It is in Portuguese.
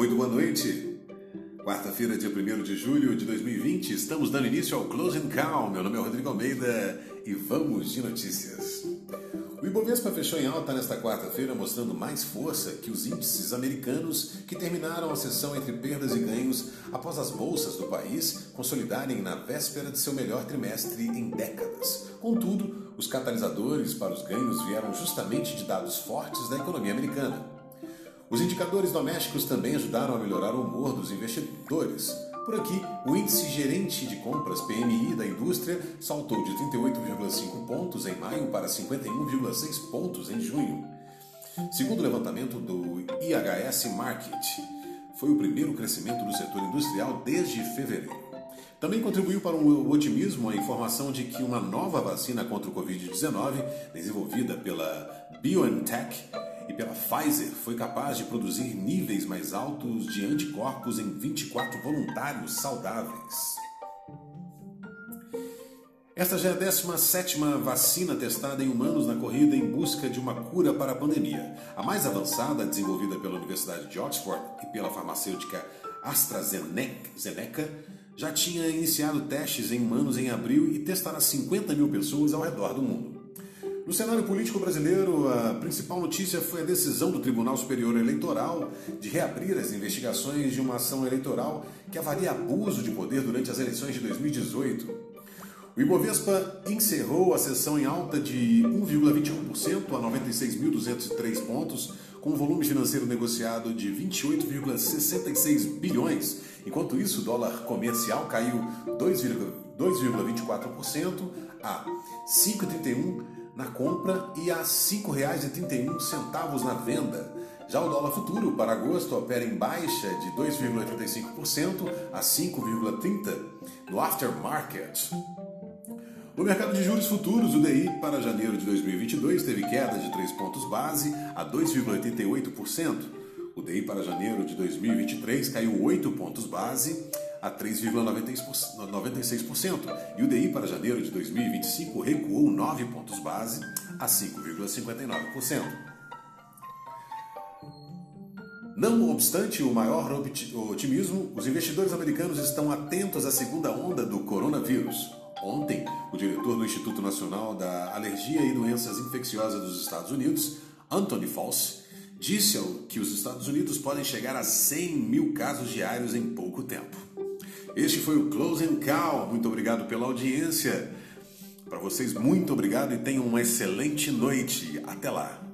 Muito boa noite. Quarta-feira, dia 1 de julho de 2020, estamos dando início ao Closing Call. Meu nome é Rodrigo Almeida e vamos de notícias. O Ibovespa fechou em alta nesta quarta-feira, mostrando mais força que os índices americanos que terminaram a sessão entre perdas e ganhos após as bolsas do país consolidarem na véspera de seu melhor trimestre em décadas. Contudo, os catalisadores para os ganhos vieram justamente de dados fortes da economia americana. Os indicadores domésticos também ajudaram a melhorar o humor dos investidores. Por aqui, o índice gerente de compras PMI da indústria saltou de 38,5 pontos em maio para 51,6 pontos em junho. Segundo o levantamento do IHS Market, foi o primeiro crescimento do setor industrial desde fevereiro. Também contribuiu para o otimismo a informação de que uma nova vacina contra o Covid-19, desenvolvida pela BioNTech, e pela Pfizer foi capaz de produzir níveis mais altos de anticorpos em 24 voluntários saudáveis. Esta já é a 17 vacina testada em humanos na corrida em busca de uma cura para a pandemia. A mais avançada, desenvolvida pela Universidade de Oxford e pela farmacêutica AstraZeneca, já tinha iniciado testes em humanos em abril e testará 50 mil pessoas ao redor do mundo. No cenário político brasileiro, a principal notícia foi a decisão do Tribunal Superior Eleitoral de reabrir as investigações de uma ação eleitoral que avalia abuso de poder durante as eleições de 2018. O Ibovespa encerrou a sessão em alta de 1,21% a 96.203 pontos, com um volume financeiro negociado de 28,66 bilhões. Enquanto isso, o dólar comercial caiu 2,24% a 5,31 na compra e a R$ 5,31 na venda. Já o dólar futuro para agosto opera em baixa de 2,85% a 5,30% no aftermarket. No mercado de juros futuros, o DI para janeiro de 2022 teve queda de 3 pontos base a 2,88%. O DI para janeiro de 2023 caiu 8 pontos base a 3,96% e o DI para janeiro de 2025 recuou 9 pontos base a 5,59%. Não obstante o maior otimismo, os investidores americanos estão atentos à segunda onda do coronavírus. Ontem, o diretor do Instituto Nacional da Alergia e Doenças Infecciosas dos Estados Unidos, Anthony Fauci, disse que os Estados Unidos podem chegar a 100 mil casos diários em pouco tempo. Este foi o Close and Call. Muito obrigado pela audiência. Para vocês, muito obrigado e tenham uma excelente noite. Até lá.